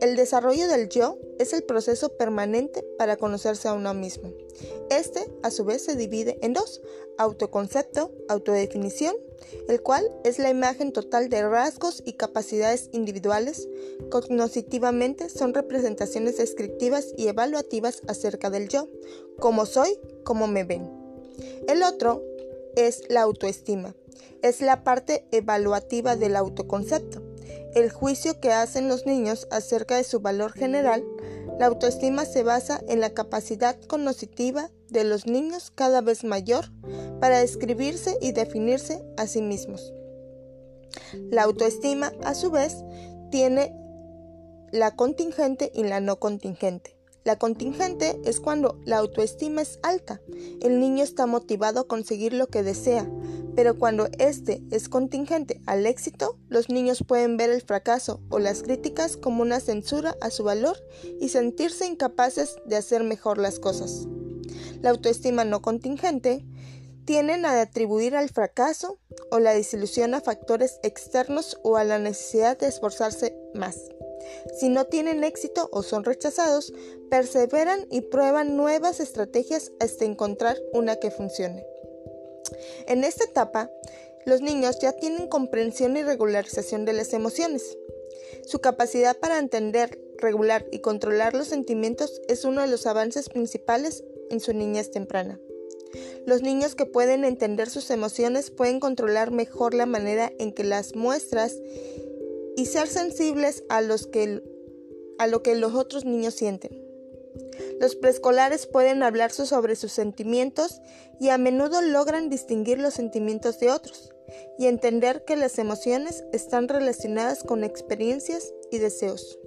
El desarrollo del yo es el proceso permanente para conocerse a uno mismo. Este, a su vez, se divide en dos, autoconcepto, autodefinición, el cual es la imagen total de rasgos y capacidades individuales. Cognitivamente son representaciones descriptivas y evaluativas acerca del yo, cómo soy, cómo me ven. El otro es la autoestima, es la parte evaluativa del autoconcepto el juicio que hacen los niños acerca de su valor general, la autoestima se basa en la capacidad cognitiva de los niños cada vez mayor para describirse y definirse a sí mismos. La autoestima, a su vez, tiene la contingente y la no contingente. La contingente es cuando la autoestima es alta. El niño está motivado a conseguir lo que desea, pero cuando este es contingente al éxito, los niños pueden ver el fracaso o las críticas como una censura a su valor y sentirse incapaces de hacer mejor las cosas. La autoestima no contingente tienden a atribuir al fracaso o la desilusión a factores externos o a la necesidad de esforzarse más. Si no tienen éxito o son rechazados, perseveran y prueban nuevas estrategias hasta encontrar una que funcione. En esta etapa, los niños ya tienen comprensión y regularización de las emociones. Su capacidad para entender, regular y controlar los sentimientos es uno de los avances principales en su niñez temprana. Los niños que pueden entender sus emociones pueden controlar mejor la manera en que las muestras y ser sensibles a, a lo que los otros niños sienten. Los preescolares pueden hablar sobre sus sentimientos y a menudo logran distinguir los sentimientos de otros y entender que las emociones están relacionadas con experiencias y deseos.